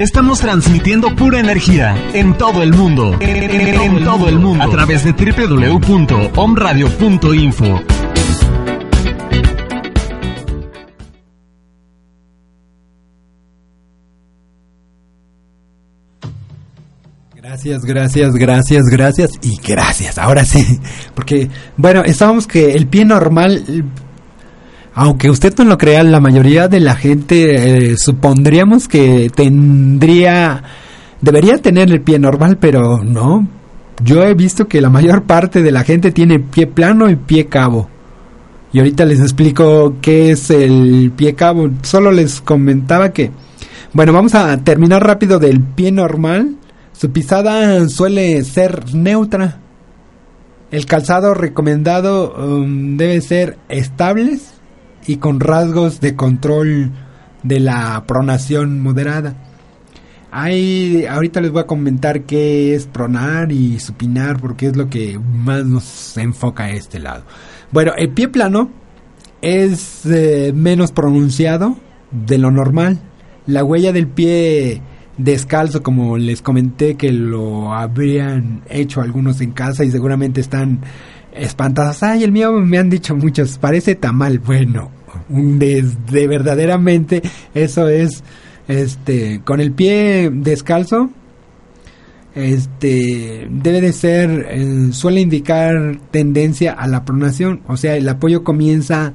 Estamos transmitiendo pura energía en todo el mundo. En, todo el mundo. A través de www.omradio.info. Gracias, gracias, gracias, gracias y gracias. Ahora sí, porque bueno, estábamos que el pie normal aunque usted no lo crea, la mayoría de la gente eh, supondríamos que tendría, debería tener el pie normal, pero no. Yo he visto que la mayor parte de la gente tiene pie plano y pie cabo. Y ahorita les explico qué es el pie cabo. Solo les comentaba que, bueno, vamos a terminar rápido del pie normal. Su pisada suele ser neutra. El calzado recomendado um, debe ser estables y con rasgos de control de la pronación moderada. Hay, ahorita les voy a comentar qué es pronar y supinar porque es lo que más nos enfoca a este lado. Bueno, el pie plano es eh, menos pronunciado de lo normal. La huella del pie descalzo, como les comenté que lo habrían hecho algunos en casa y seguramente están espantadas. Ay, el mío me han dicho muchos, parece tamal. Bueno, de, de verdaderamente eso es este con el pie descalzo este debe de ser eh, suele indicar tendencia a la pronación o sea el apoyo comienza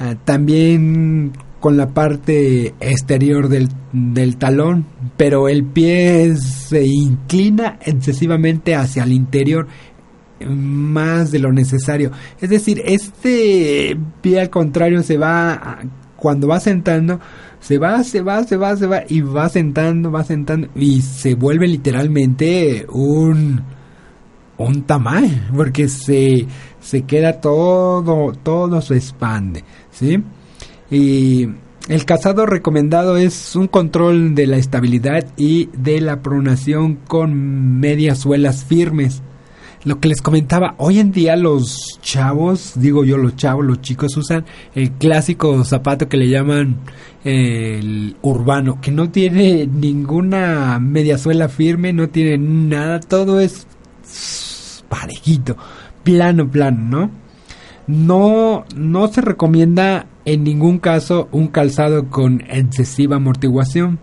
eh, también con la parte exterior del, del talón pero el pie se inclina excesivamente hacia el interior más de lo necesario. Es decir, este pie al contrario se va, cuando va sentando, se va, se va, se va, se va y va sentando, va sentando y se vuelve literalmente un, un tamaño, porque se, se queda todo, todo se expande, ¿sí? Y el cazado recomendado es un control de la estabilidad y de la pronación con medias suelas firmes lo que les comentaba, hoy en día los chavos, digo yo los chavos, los chicos usan el clásico zapato que le llaman el urbano, que no tiene ninguna mediasuela firme, no tiene nada, todo es parejito, plano, plano, ¿no? No, no se recomienda en ningún caso un calzado con excesiva amortiguación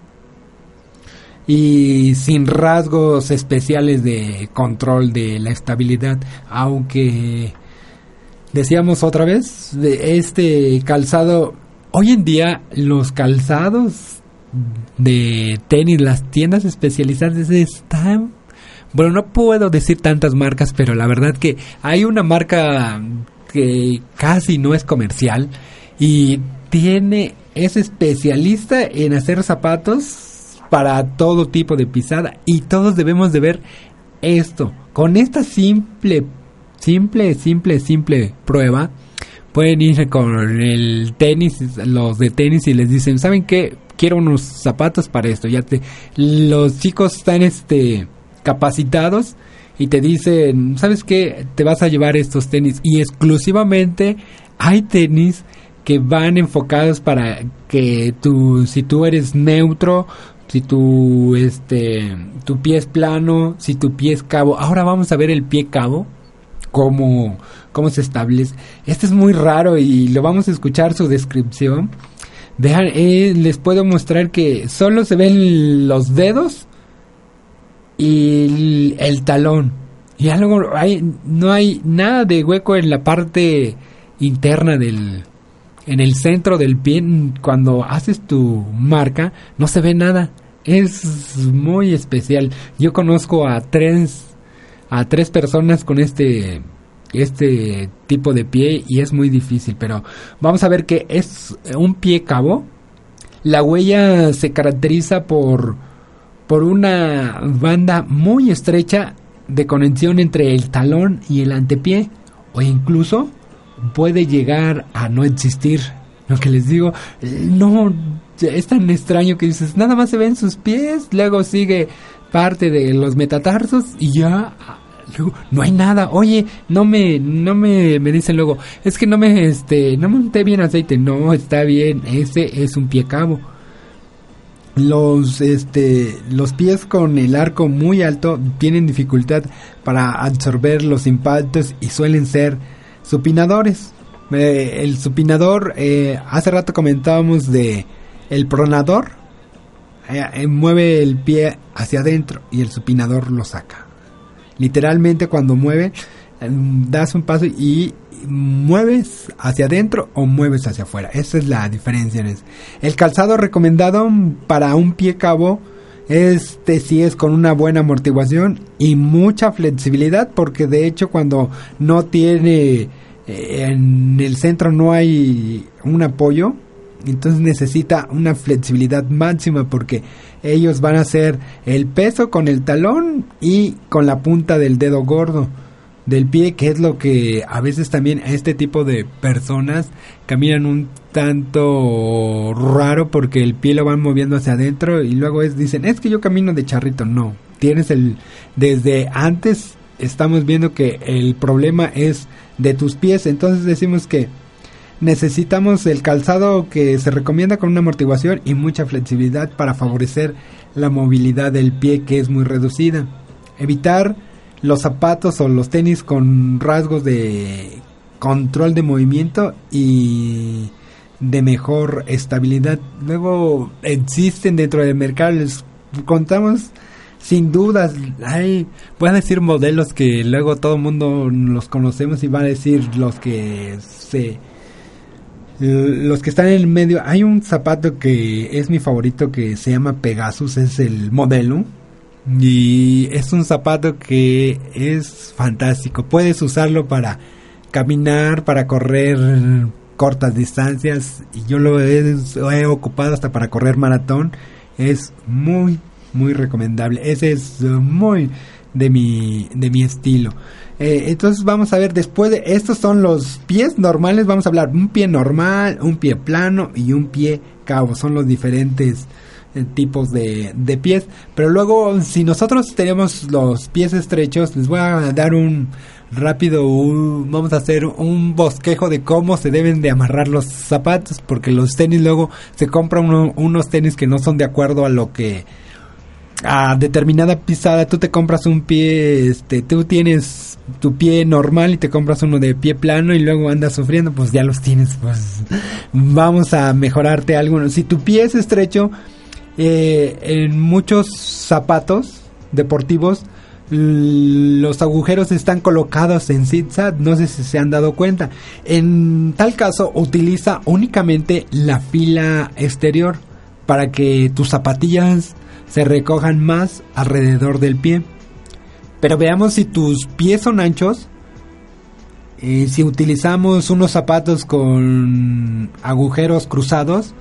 y sin rasgos especiales de control de la estabilidad, aunque decíamos otra vez, de este calzado, hoy en día los calzados de tenis, las tiendas especializadas están bueno, no puedo decir tantas marcas, pero la verdad que hay una marca que casi no es comercial y tiene es especialista en hacer zapatos para todo tipo de pisada y todos debemos de ver esto. Con esta simple simple simple simple prueba pueden ir con el tenis, los de tenis y les dicen, "¿Saben qué? Quiero unos zapatos para esto." Ya te los chicos están este capacitados y te dicen, ¿sabes qué? Te vas a llevar estos tenis y exclusivamente hay tenis que van enfocados para que tú, si tú eres neutro, si tu, este, tu pie es plano, si tu pie es cabo. Ahora vamos a ver el pie cabo, cómo, cómo se establece. Este es muy raro y lo vamos a escuchar su descripción. Vean, eh, les puedo mostrar que solo se ven los dedos y el, talón. Y algo, hay, no hay nada de hueco en la parte interna del, en el centro del pie. Cuando haces tu marca, no se ve nada. Es muy especial. Yo conozco a tres, a tres personas con este, este tipo de pie y es muy difícil. Pero vamos a ver que es un pie cabo. La huella se caracteriza por por una banda muy estrecha de conexión entre el talón y el antepié o incluso puede llegar a no existir. Lo que les digo, no es tan extraño que dices, nada más se ven sus pies, luego sigue parte de los metatarsos y ya luego no hay nada. Oye, no me no me me dicen luego, es que no me este no me bien aceite. No, está bien, ese es un pie cabo los este los pies con el arco muy alto tienen dificultad para absorber los impactos y suelen ser supinadores eh, el supinador eh, hace rato comentábamos de el pronador eh, mueve el pie hacia adentro y el supinador lo saca literalmente cuando mueve das un paso y mueves hacia adentro o mueves hacia afuera. Esa es la diferencia. El calzado recomendado para un pie cabo este sí es con una buena amortiguación y mucha flexibilidad porque de hecho cuando no tiene eh, en el centro no hay un apoyo entonces necesita una flexibilidad máxima porque ellos van a hacer el peso con el talón y con la punta del dedo gordo del pie, que es lo que a veces también este tipo de personas caminan un tanto raro porque el pie lo van moviendo hacia adentro y luego es dicen, es que yo camino de charrito. No, tienes el desde antes estamos viendo que el problema es de tus pies, entonces decimos que necesitamos el calzado que se recomienda con una amortiguación y mucha flexibilidad para favorecer la movilidad del pie que es muy reducida. Evitar los zapatos o los tenis con rasgos de control de movimiento y de mejor estabilidad. Luego existen dentro del mercado, les contamos sin dudas, hay, decir modelos que luego todo el mundo los conocemos y va a decir los que se los que están en el medio, hay un zapato que es mi favorito que se llama Pegasus, es el modelo y es un zapato que es fantástico. Puedes usarlo para caminar, para correr cortas distancias. Y yo lo he, ocupado hasta para correr maratón. Es muy, muy recomendable. Ese es muy de mi, de mi estilo. Eh, entonces vamos a ver, después de estos son los pies normales, vamos a hablar un pie normal, un pie plano y un pie cabo. Son los diferentes tipos de, de pies. Pero luego, si nosotros tenemos los pies estrechos, les voy a dar un rápido, vamos a hacer un bosquejo de cómo se deben de amarrar los zapatos, porque los tenis luego se compran unos tenis que no son de acuerdo a lo que a determinada pisada. Tú te compras un pie este tú tienes tu pie normal y te compras uno de pie plano y luego andas sufriendo pues ya los tienes pues vamos a mejorarte algunos. Si tu pie es estrecho Eh, en muchos zapatos deportivos los agujeros están colocados en zigzag, no sé si se han dado cuenta. En tal caso, utiliza únicamente la fila exterior para que tus zapatillas se recojan más alrededor del pie. Pero veamos si tus pies son anchos. Eh, si utilizamos unos zapatos con agujeros cruzados,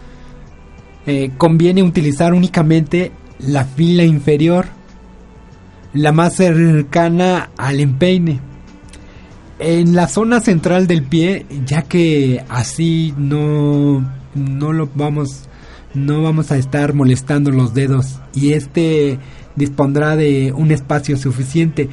eh, conviene utilizar únicamente la fila inferior la más cercana al empeine. En la zona central del pie, ya que así no, no lo vamos, no vamos a estar molestando los dedos y este dispondrá de un espacio suficiente.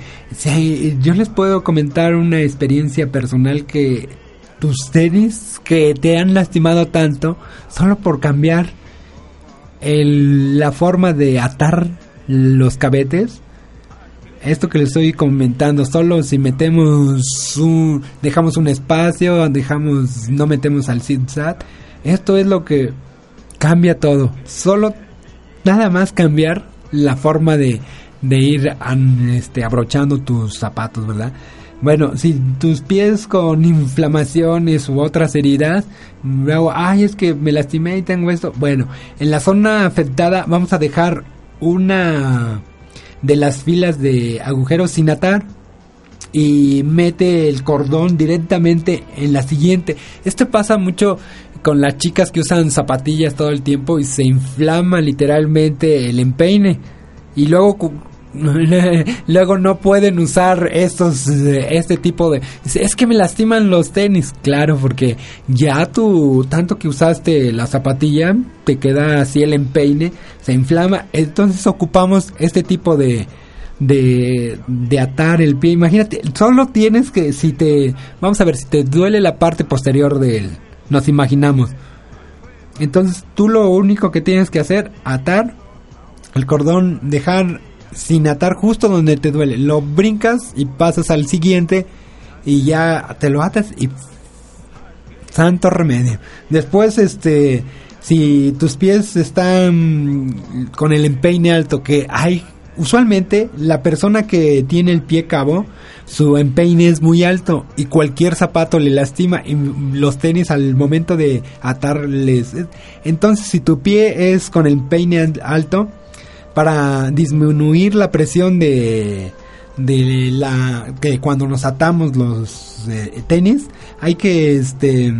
yo les puedo comentar una experiencia personal que tus tenis que te han lastimado tanto solo por cambiar el, la forma de atar los cabetes esto que les estoy comentando, solo si metemos un, dejamos un espacio, dejamos, no metemos al zigzag, esto es lo que cambia todo. Solo nada más cambiar la forma de, de ir este, abrochando tus zapatos, ¿verdad? Bueno, si tus pies con inflamaciones u otras heridas, luego, ay, es que me lastimé y tengo esto. Bueno, en la zona afectada vamos a dejar una de las filas de agujeros sin atar y mete el cordón directamente en la siguiente. Esto pasa mucho con las chicas que usan zapatillas todo el tiempo y se inflama literalmente el empeine y luego Luego no pueden usar estos, este tipo de... Es que me lastiman los tenis, claro, porque ya tú, tanto que usaste la zapatilla, te queda así el empeine, se inflama. Entonces ocupamos este tipo de, de, de atar el pie. Imagínate, solo tienes que, si te, vamos a ver, si te duele la parte posterior del, nos imaginamos. Entonces tú lo único que tienes que hacer, atar el cordón, dejar sin atar justo donde te duele. Lo brincas y pasas al siguiente y ya te lo atas y santo remedio. Después, este, si tus pies están con el empeine alto, que hay, usualmente la persona que tiene el pie cabo, su empeine es muy alto y cualquier zapato le lastima y los tenis al momento de atarles. Entonces, si tu pie es con el empeine alto, para disminuir la presión de, de la que cuando nos atamos los eh, tenis hay que este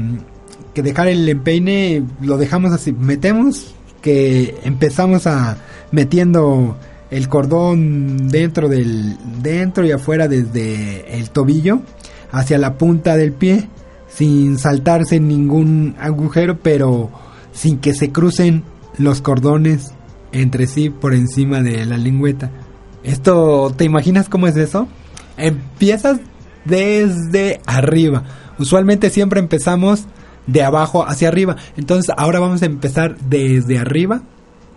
que dejar el empeine lo dejamos así metemos que empezamos a metiendo el cordón dentro del dentro y afuera desde el tobillo hacia la punta del pie sin saltarse ningún agujero pero sin que se crucen los cordones entre sí por encima de la lingüeta. Esto, ¿te imaginas cómo es eso? Empiezas desde arriba. Usualmente siempre empezamos de abajo hacia arriba. Entonces ahora vamos a empezar desde arriba.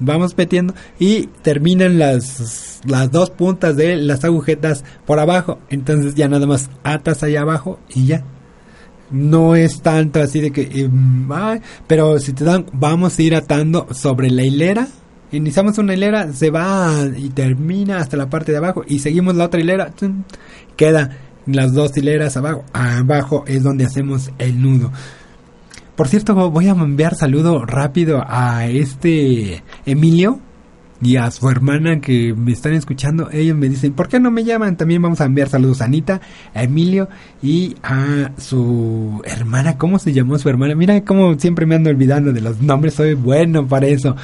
Vamos metiendo y terminan las, las dos puntas de las agujetas por abajo. Entonces ya nada más atas allá abajo y ya. No es tanto así de que... Em, pero si te dan, vamos a ir atando sobre la hilera Iniciamos una hilera, se va y termina hasta la parte de abajo y seguimos la otra hilera, queda las dos hileras abajo. Abajo es donde hacemos el nudo. Por cierto, voy a enviar saludo rápido a este Emilio y a su hermana que me están escuchando, ellos me dicen, ¿por qué no me llaman? También vamos a enviar saludos a Anita, a Emilio y a su hermana. ¿Cómo se llamó su hermana? Mira cómo siempre me ando olvidando de los nombres, soy bueno para eso.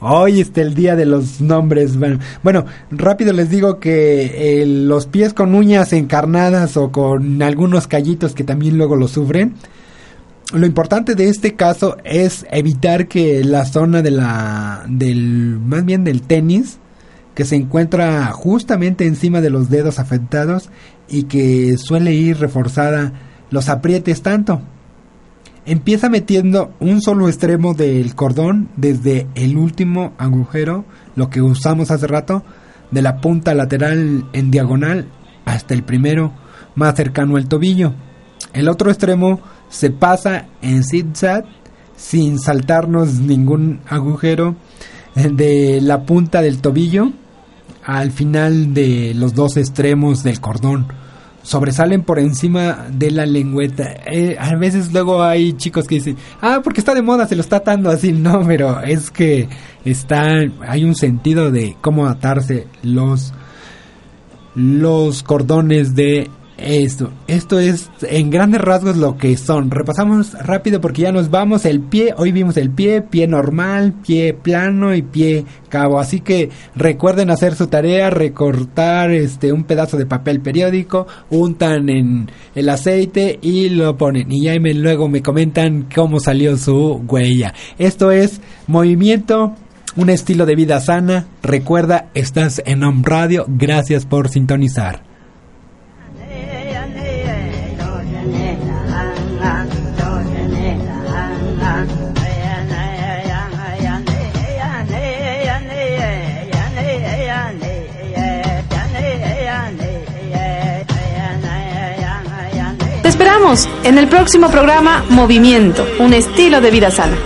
Hoy está el día de los nombres. Bueno, bueno rápido les digo que eh, los pies con uñas encarnadas o con algunos callitos que también luego lo sufren lo importante de este caso es evitar que la zona de la del más bien del tenis que se encuentra justamente encima de los dedos afectados y que suele ir reforzada los aprietes tanto. Empieza metiendo un solo extremo del cordón desde el último agujero, lo que usamos hace rato, de la punta lateral en diagonal hasta el primero más cercano al tobillo. El otro extremo se pasa en zigzag sin saltarnos ningún agujero de la punta del tobillo al final de los dos extremos del cordón. Sobresalen por encima de la lengüeta. Eh, a veces luego hay chicos que dicen, ah, porque está de moda, se lo está atando así. No, pero es que está, hay un sentido de cómo atarse los, los cordones de esto, esto es en grandes rasgos lo que son. Repasamos rápido porque ya nos vamos. El pie, hoy vimos el pie, pie normal, pie plano y pie cabo. Así que recuerden hacer su tarea, recortar este un pedazo de papel periódico, untan en el aceite y lo ponen. Y ya me, luego me comentan cómo salió su huella. Esto es movimiento un estilo de vida sana. Recuerda, estás en Home Radio. Gracias por sintonizar. Te esperamos en el próximo programa Movimiento, un estilo de vida sana.